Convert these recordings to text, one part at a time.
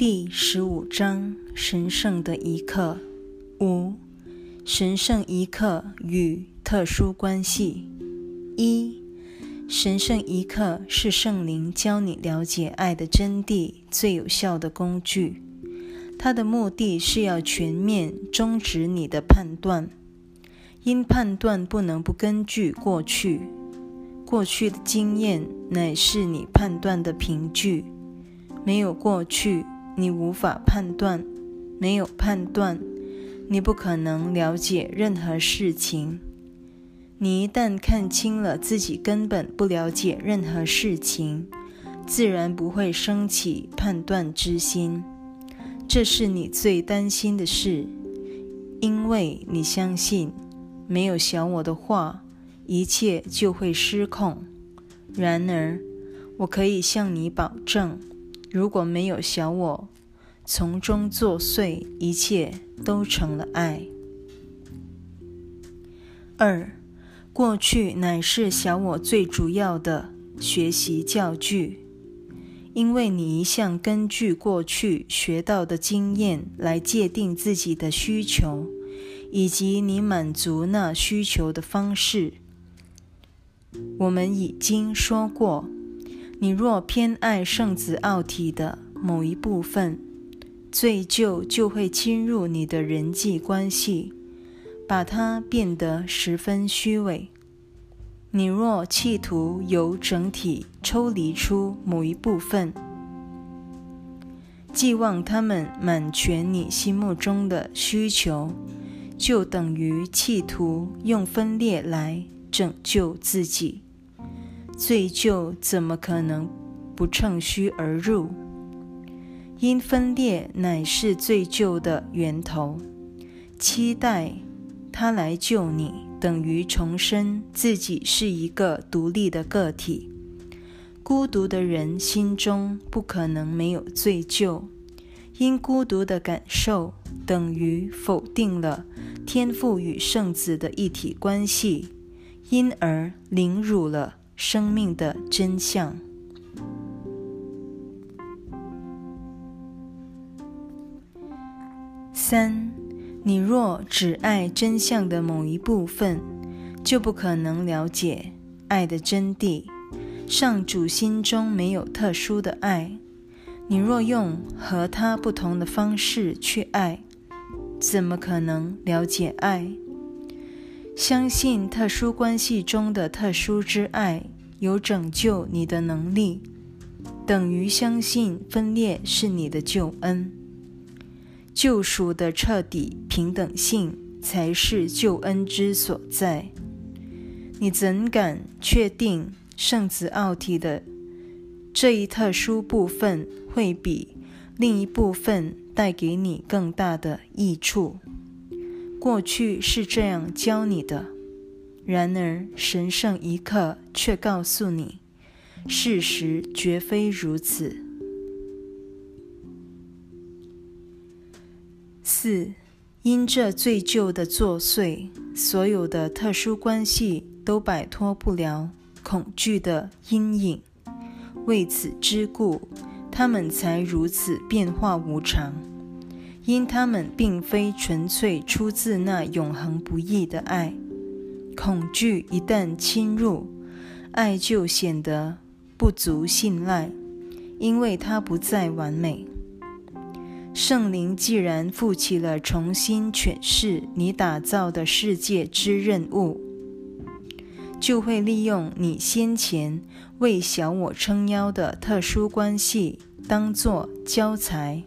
第十五章：神圣的一刻。五、神圣一刻与特殊关系。一、神圣一刻是圣灵教你了解爱的真谛最有效的工具。它的目的是要全面终止你的判断，因判断不能不根据过去。过去的经验乃是你判断的凭据。没有过去，你无法判断；没有判断，你不可能了解任何事情。你一旦看清了自己根本不了解任何事情，自然不会升起判断之心。这是你最担心的事，因为你相信没有小我的话。一切就会失控。然而，我可以向你保证，如果没有小我从中作祟，一切都成了爱。二，过去乃是小我最主要的学习教具，因为你一向根据过去学到的经验来界定自己的需求，以及你满足那需求的方式。我们已经说过，你若偏爱圣子奥体的某一部分，罪疚就会侵入你的人际关系，把它变得十分虚伪。你若企图由整体抽离出某一部分，寄望他们满全你心目中的需求，就等于企图用分裂来。拯救自己，罪疚怎么可能不乘虚而入？因分裂乃是罪疚的源头。期待他来救你，等于重申自己是一个独立的个体。孤独的人心中不可能没有罪疚，因孤独的感受等于否定了天赋与圣子的一体关系。因而凌辱了生命的真相。三，你若只爱真相的某一部分，就不可能了解爱的真谛。上主心中没有特殊的爱。你若用和他不同的方式去爱，怎么可能了解爱？相信特殊关系中的特殊之爱有拯救你的能力，等于相信分裂是你的救恩。救赎的彻底平等性才是救恩之所在。你怎敢确定圣子奥体的这一特殊部分会比另一部分带给你更大的益处？过去是这样教你的，然而神圣一刻却告诉你，事实绝非如此。四，因这最旧的作祟，所有的特殊关系都摆脱不了恐惧的阴影，为此之故，他们才如此变化无常。因他们并非纯粹出自那永恒不易的爱，恐惧一旦侵入，爱就显得不足信赖，因为它不再完美。圣灵既然负起了重新诠释你打造的世界之任务，就会利用你先前为小我撑腰的特殊关系，当作教材。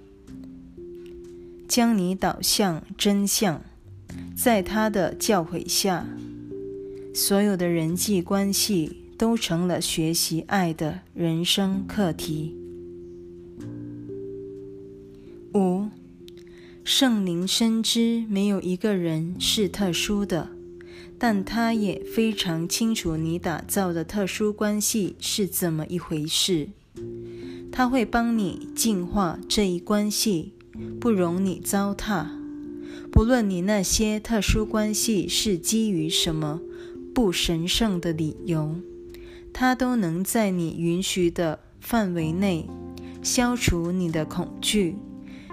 将你导向真相，在他的教诲下，所有的人际关系都成了学习爱的人生课题。五，圣灵深知没有一个人是特殊的，但他也非常清楚你打造的特殊关系是怎么一回事。他会帮你净化这一关系。不容你糟蹋。不论你那些特殊关系是基于什么不神圣的理由，它都能在你允许的范围内消除你的恐惧，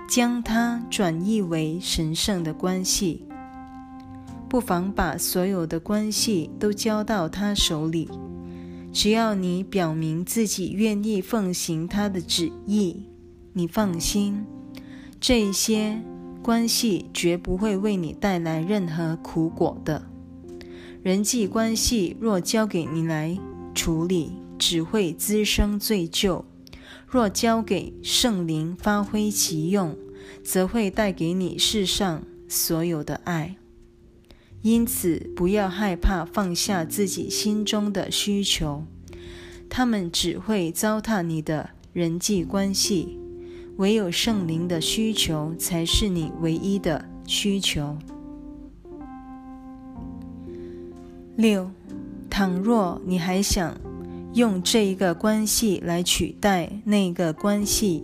将它转译为神圣的关系。不妨把所有的关系都交到他手里，只要你表明自己愿意奉行他的旨意，你放心，这些关系绝不会为你带来任何苦果的。人际关系若交给你来处理，只会滋生罪疚；若交给圣灵发挥其用，则会带给你世上所有的爱。因此，不要害怕放下自己心中的需求，他们只会糟蹋你的人际关系。唯有圣灵的需求才是你唯一的需求。六，倘若你还想用这一个关系来取代那个关系，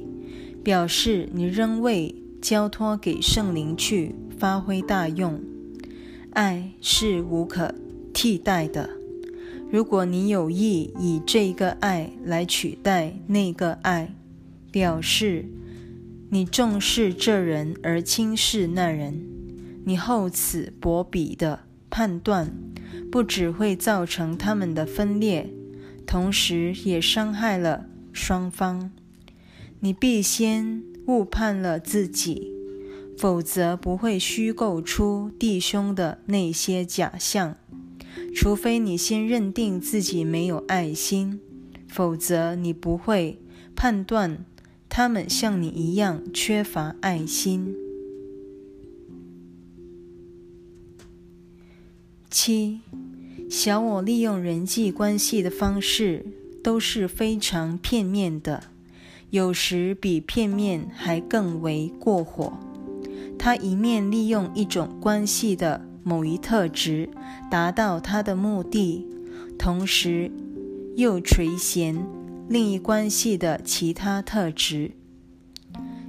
表示你仍未交托给圣灵去发挥大用。爱是无可替代的。如果你有意以这个爱来取代那个爱，表示你重视这人而轻视那人，你厚此薄彼的判断，不只会造成他们的分裂，同时也伤害了双方。你必先误判了自己。否则不会虚构出弟兄的那些假象，除非你先认定自己没有爱心，否则你不会判断他们像你一样缺乏爱心。七，小我利用人际关系的方式都是非常片面的，有时比片面还更为过火。他一面利用一种关系的某一特质达到他的目的，同时又垂涎另一关系的其他特质。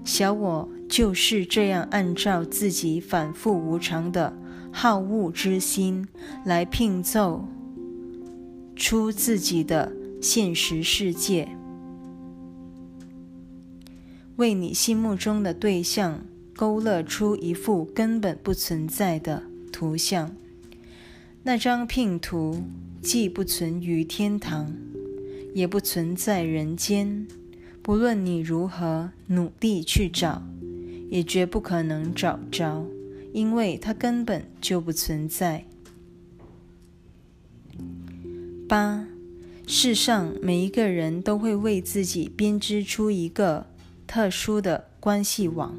小我就是这样按照自己反复无常的好恶之心来拼凑出自己的现实世界，为你心目中的对象。勾勒出一幅根本不存在的图像。那张拼图既不存于天堂，也不存在人间。不论你如何努力去找，也绝不可能找着，因为它根本就不存在。八，世上每一个人都会为自己编织出一个特殊的关系网。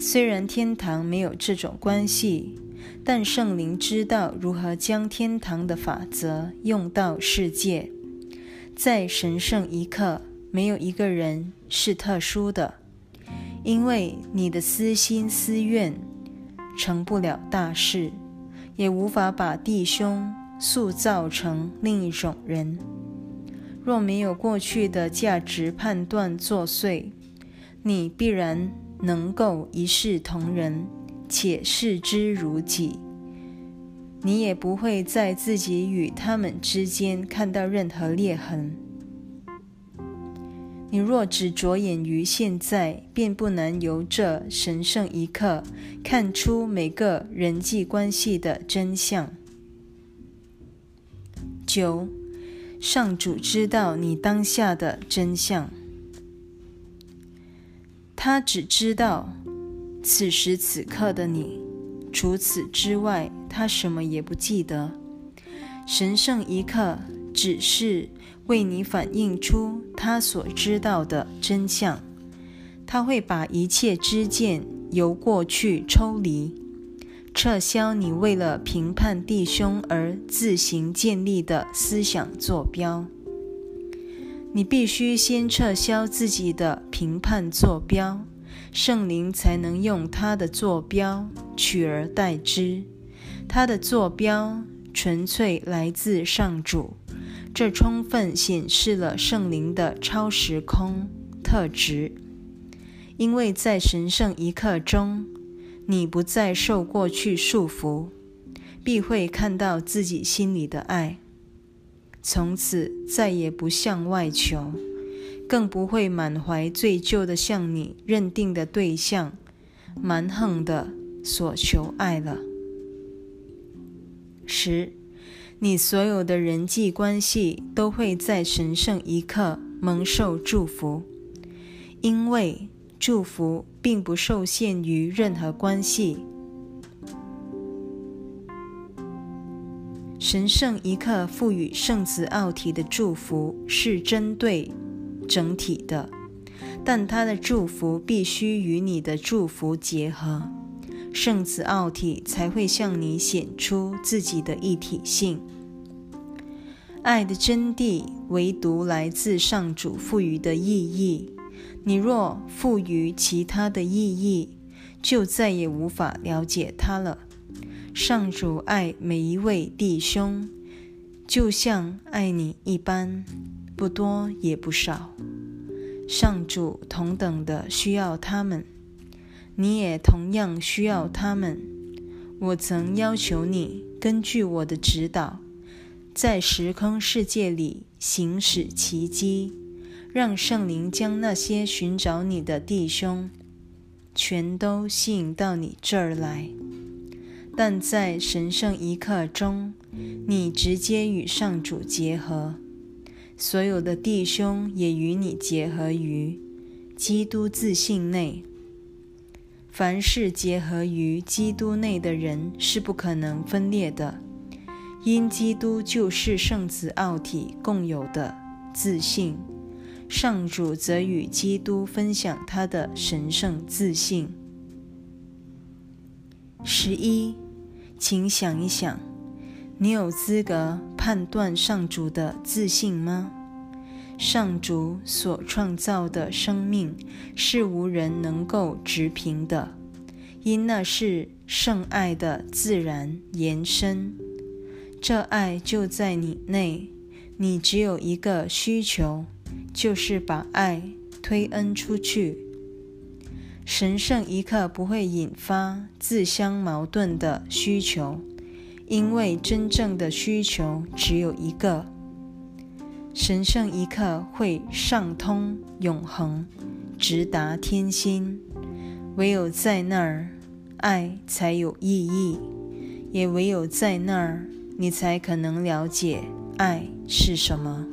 虽然天堂没有这种关系，但圣灵知道如何将天堂的法则用到世界。在神圣一刻，没有一个人是特殊的，因为你的私心私怨成不了大事，也无法把弟兄塑造成另一种人。若没有过去的价值判断作祟，你必然。能够一视同仁，且视之如己，你也不会在自己与他们之间看到任何裂痕。你若只着眼于现在，便不难由这神圣一刻看出每个人际关系的真相。九，上主知道你当下的真相。他只知道此时此刻的你，除此之外，他什么也不记得。神圣一刻只是为你反映出他所知道的真相。他会把一切知见由过去抽离，撤销你为了评判弟兄而自行建立的思想坐标。你必须先撤销自己的评判坐标，圣灵才能用他的坐标取而代之。他的坐标纯粹来自上主，这充分显示了圣灵的超时空特质。因为在神圣一刻中，你不再受过去束缚，必会看到自己心里的爱。从此再也不向外求，更不会满怀罪疚的向你认定的对象蛮横的所求爱了。十，你所有的人际关系都会在神圣一刻蒙受祝福，因为祝福并不受限于任何关系。神圣一刻赋予圣子奥体的祝福是针对整体的，但他的祝福必须与你的祝福结合，圣子奥体才会向你显出自己的一体性。爱的真谛唯独来自上主赋予的意义，你若赋予其他的意义，就再也无法了解它了。上主爱每一位弟兄，就像爱你一般，不多也不少。上主同等的需要他们，你也同样需要他们。我曾要求你根据我的指导，在时空世界里行使奇迹，让圣灵将那些寻找你的弟兄，全都吸引到你这儿来。但在神圣一刻中，你直接与上主结合，所有的弟兄也与你结合于基督自信内。凡是结合于基督内的人是不可能分裂的，因基督就是圣子奥体共有的自信，上主则与基督分享他的神圣自信。十一。请想一想，你有资格判断上主的自信吗？上主所创造的生命是无人能够直评的，因那是圣爱的自然延伸。这爱就在你内，你只有一个需求，就是把爱推恩出去。神圣一刻不会引发自相矛盾的需求，因为真正的需求只有一个。神圣一刻会上通永恒，直达天心。唯有在那儿，爱才有意义；也唯有在那儿，你才可能了解爱是什么。